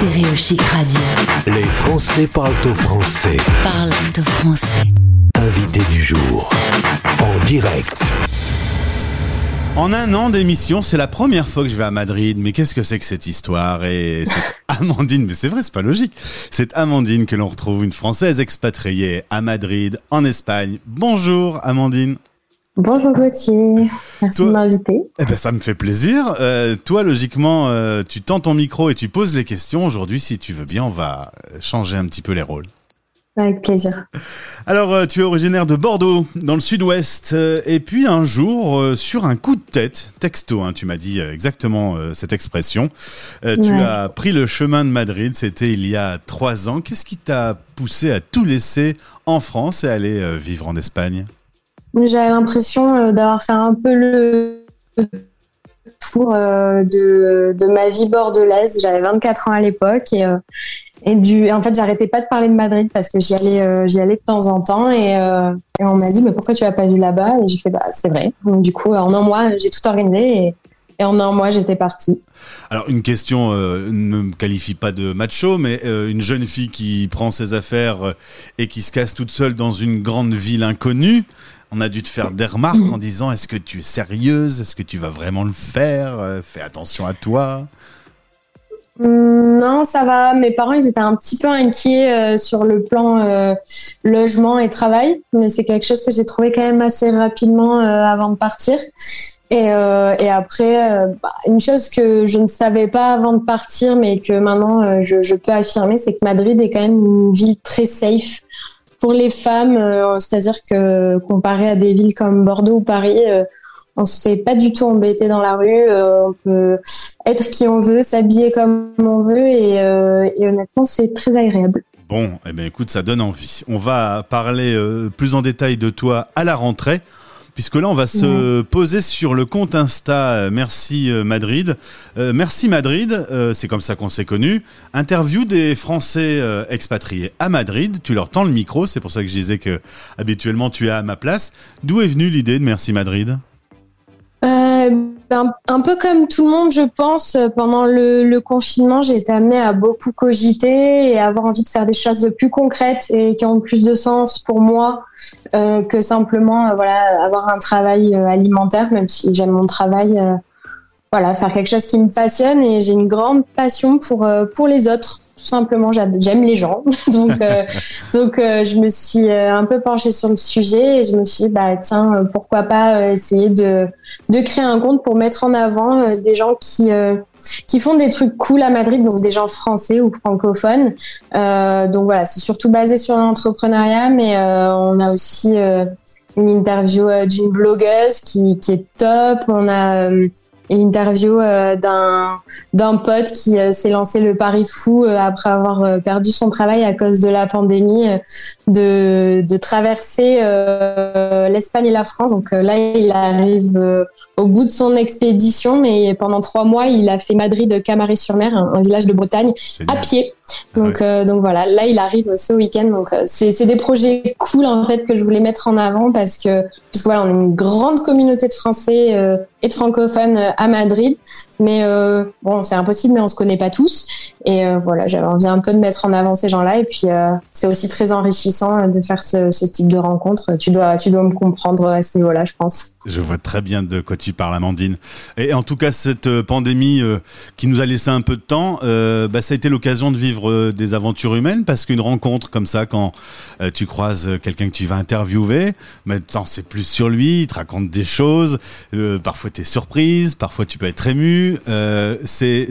Stéréo Chic Radio. Les Français parlent au français. Parle au français. Invité du jour. En direct. En un an d'émission, c'est la première fois que je vais à Madrid. Mais qu'est-ce que c'est que cette histoire? Et c'est Amandine, mais c'est vrai, c'est pas logique. C'est Amandine que l'on retrouve, une Française expatriée à Madrid, en Espagne. Bonjour Amandine. Bonjour Gauthier, merci Toi- de m'inviter. Eh ben, ça me fait plaisir. Euh, toi, logiquement, euh, tu tends ton micro et tu poses les questions. Aujourd'hui, si tu veux bien, on va changer un petit peu les rôles. Avec plaisir. Alors, euh, tu es originaire de Bordeaux, dans le sud-ouest, et puis un jour, sur un coup de tête, texto, hein, tu m'as dit exactement cette expression, tu as pris le chemin de Madrid, c'était il y a trois ans. Qu'est-ce qui t'a poussé à tout laisser en France et aller vivre en Espagne? J'avais l'impression euh, d'avoir fait un peu le tour euh, de, ma vie bordelaise. J'avais 24 ans à l'époque et, euh, en fait, j'arrêtais pas de parler de Madrid parce que j'y allais, de temps en temps et, on m'a dit mais pourquoi tu vas pas vu là-bas? Et j'ai fait bah c'est vrai. Du coup en un mois j'ai tout organisé et, en un mois j'étais partie. Alors, une question ne me qualifie pas de macho, mais une jeune fille qui prend ses affaires et qui se casse toute seule dans une grande ville inconnue, on a dû te faire des remarques en disant est-ce que tu es sérieuse? Est-ce que tu vas vraiment le faire? Euh, Fais attention à toi. Hum, Non, ça va. Mes parents, ils étaient un petit peu inquiets euh, sur le plan euh, logement et travail, mais c'est quelque chose que j'ai trouvé quand même assez rapidement avant de partir. Et, après, bah, une chose que je ne savais pas avant de partir, mais que maintenant je, je peux affirmer, c'est que Madrid est quand même une ville très safe pour les femmes. euh, C'est-à-dire que comparé à des villes comme Bordeaux ou Paris, euh, on se fait pas du tout embêter dans la rue. euh, on peut être qui on veut, s'habiller comme on veut et, euh, et honnêtement c'est très agréable. Bon, eh ben écoute, ça donne envie. On va parler euh, plus en détail de toi à la rentrée. Puisque là, on va se poser sur le compte Insta euh, Merci euh, Madrid. Euh, Merci Madrid, euh, c'est comme ça qu'on s'est connus. Interview des Français euh, expatriés à Madrid. Tu leur tends le micro, c'est pour ça que je disais que habituellement tu es à ma place. D'où est venue l'idée de Merci Madrid? Ben, un peu comme tout le monde je pense euh, pendant le, confinement j'ai été amenée à beaucoup cogiter et à avoir envie de faire des choses plus concrètes et qui ont plus de sens pour moi euh, que simplement euh, voilà avoir un travail alimentaire même si j'aime mon travail voilà faire quelque chose qui me passionne et j'ai une grande passion pour pour les autres tout simplement j'a- j'aime les gens. Donc euh, donc euh, je me suis euh, un peu penchée sur le sujet et je me suis dit bah tiens pourquoi pas essayer de de créer un compte pour mettre en avant des gens qui qui font des trucs cool à Madrid donc des gens français ou francophones. Donc voilà c'est surtout basé sur l'entrepreneuriat mais on a aussi une interview d'une blogueuse qui qui est top. On a interview euh, d'un d'un pote qui euh, s'est lancé le pari fou euh, après avoir perdu son travail à cause de la pandémie de, de traverser l'Espagne et la France. Donc là, il arrive au bout de son expédition, mais pendant trois mois, il a fait Madrid-Camaret-sur-Mer, un, un village de Bretagne, à pied. Ah Donc, euh, donc voilà, là, il arrive ce week-end. Donc euh, c'est des projets cool en fait que je voulais mettre en avant parce que parce que voilà, on a une grande communauté de Français euh, et de francophones à Madrid. Mais bon, c'est impossible, mais on se connaît pas tous. Et voilà, j'avais envie un peu de mettre en avant ces gens-là. Et puis, c'est aussi très enrichissant de faire ce, ce type de rencontre. Tu dois, tu dois me comprendre à ce niveau-là, je pense. Je vois très bien de quoi tu parles, Amandine. Et en tout cas, cette euh, pandémie euh, qui nous a laissé un peu de temps, euh, bah, ça a été l'occasion de vivre des aventures humaines parce qu'une rencontre comme ça, quand tu croises quelqu'un que tu vas interviewer, maintenant c'est plus sur lui, il te raconte des choses, parfois tu es surprise, parfois tu peux être ému. C'est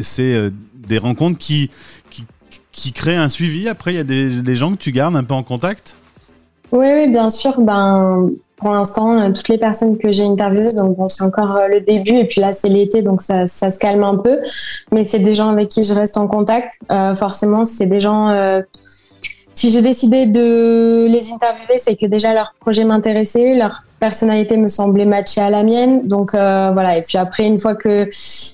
des rencontres qui, qui, qui créent un suivi. Après, il y a des gens que tu gardes un peu en contact? Oui, oui, bien sûr. Ben, pour l'instant, euh, toutes les personnes que j'ai interviewées, donc bon, c'est encore euh, le début, et puis là, c'est l'été, donc ça, ça se calme un peu. Mais c'est des gens avec qui je reste en contact. Euh, forcément, c'est des gens. euh, si j'ai décidé de les interviewer, c'est que déjà leur projet m'intéressait, leur personnalité me semblait matcher à la mienne. Donc euh, voilà. Et puis après, une fois que,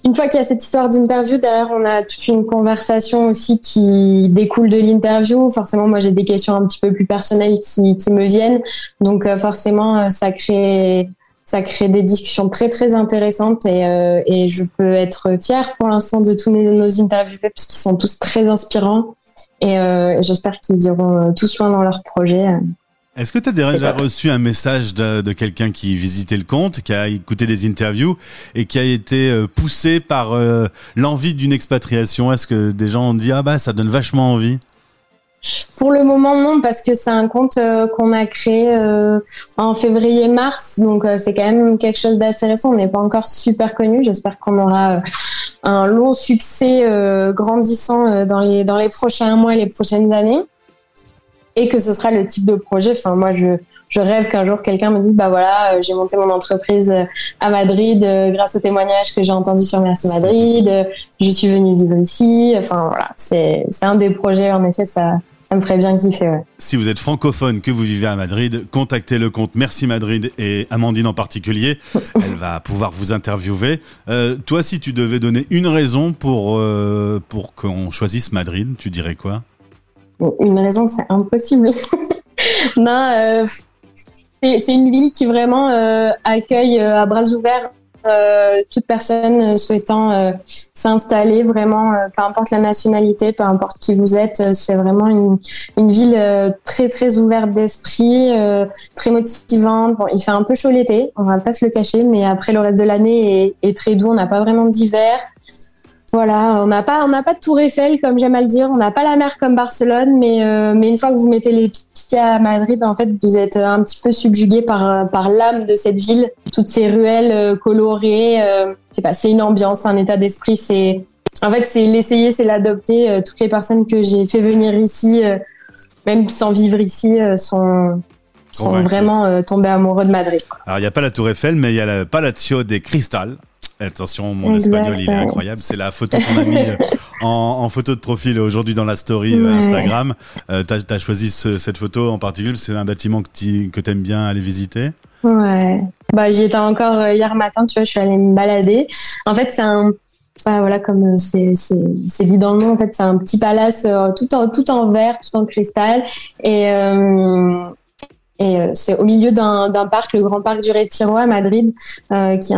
une fois qu'il y a cette histoire d'interview, derrière, on a toute une conversation aussi qui découle de l'interview. Forcément, moi, j'ai des questions un petit peu plus personnelles qui, qui me viennent. Donc euh, forcément, euh, ça crée ça crée des discussions très très intéressantes et, euh, et je peux être fière pour l'instant de tous nos, nos interviewés parce qu'ils sont tous très inspirants et, euh, j'espère qu'ils iront tous loin dans leur projet. Est-ce que tu as déjà reçu un message de, de quelqu'un qui visitait le compte, qui a écouté des interviews et qui a été euh, poussé par euh, l'envie d'une expatriation? Est-ce que des gens ont dit ah bah ça donne vachement envie? Pour le moment, non, parce que c'est un compte euh, qu'on a créé euh, en février-mars, donc euh, c'est quand même quelque chose d'assez récent. On n'est pas encore super connu. J'espère qu'on aura un long succès grandissant dans les dans les prochains mois et les prochaines années, et que ce sera le type de projet. Enfin, moi, je je rêve qu'un jour quelqu'un me dise bah voilà j'ai monté mon entreprise à Madrid grâce au témoignage que j'ai entendu sur Merci Madrid je suis venue vivre ici enfin voilà c'est un des projets en effet ça ça me ferait bien kiffer. Ouais. Si vous êtes francophone, que vous vivez à Madrid, contactez le compte Merci Madrid et Amandine en particulier. Elle va pouvoir vous interviewer. Euh, toi, si tu devais donner une raison pour, euh, pour qu'on choisisse Madrid, tu dirais quoi? Une raison, c'est impossible. non, euh, c'est une ville qui vraiment accueille à bras ouverts toute personne souhaitant euh, s'installer vraiment, euh, peu importe la nationalité, peu importe qui vous êtes, c'est vraiment une, ville très très ouverte d'esprit, très motivante. Il fait un peu chaud l'été, on va pas se le cacher, mais après le reste de l'année est, est très doux, on n'a pas vraiment d'hiver. Voilà, on n'a pas, pas de tour Eiffel comme j'aime à le dire, on n'a pas la mer comme Barcelone, mais euh, mais une fois que vous mettez les pieds à Madrid, en fait, vous êtes un petit peu subjugué par par l'âme de cette ville, toutes ces ruelles euh, colorées. Euh, je sais pas, c'est une ambiance, un état d'esprit. C'est en fait, c'est l'essayer, c'est l'adopter. Euh, toutes les personnes que j'ai fait venir ici, même sans vivre ici, sont sont vraiment tombées amoureux de Madrid. Alors il n'y a pas la tour Eiffel, mais il y a le Palacio de Cristal Attention, mon espagnol, il est incroyable. C'est la photo qu'on a mis en, photo de profil aujourd'hui dans la story Instagram. Euh, tu as, choisi cette photo en particulier, c'est un bâtiment que tu aimes bien aller visiter Ouais. Bah, J'y étais encore euh, hier matin, tu vois, je suis allée me balader. En fait, c'est un. voilà, comme c'est dit dans le nom, en fait, c'est un petit palace tout, en, tout en verre, tout en cristal. Et. C'est au milieu d'un parc, le Grand Parc du Retiro à Madrid, qui est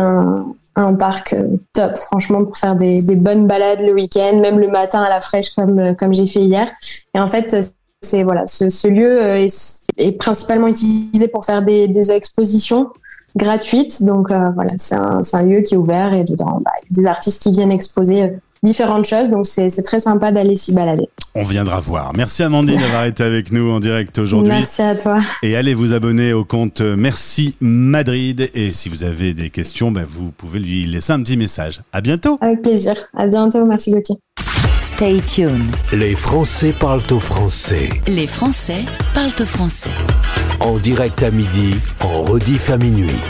un, parc euh, top, franchement, pour faire des, bonnes balades le week-end, même le matin à la fraîche comme, euh, comme j'ai fait hier. Et en fait, c'est voilà, ce, lieu euh, est, principalement utilisé pour faire des, expositions gratuites. Donc voilà, c'est un, un, lieu qui est ouvert et dedans, bah, il y a des artistes qui viennent exposer différentes choses. Donc c'est très sympa d'aller s'y balader. On viendra voir. Merci Amandine d'avoir été avec nous en direct aujourd'hui. Merci à toi. Et allez vous abonner au compte Merci Madrid. Et si vous avez des questions, ben vous pouvez lui laisser un petit message. À bientôt. Avec plaisir. À bientôt. Merci Gauthier. Stay tuned. Les Français parlent au français. Les Français parlent au français. En direct à midi, en rediff à minuit.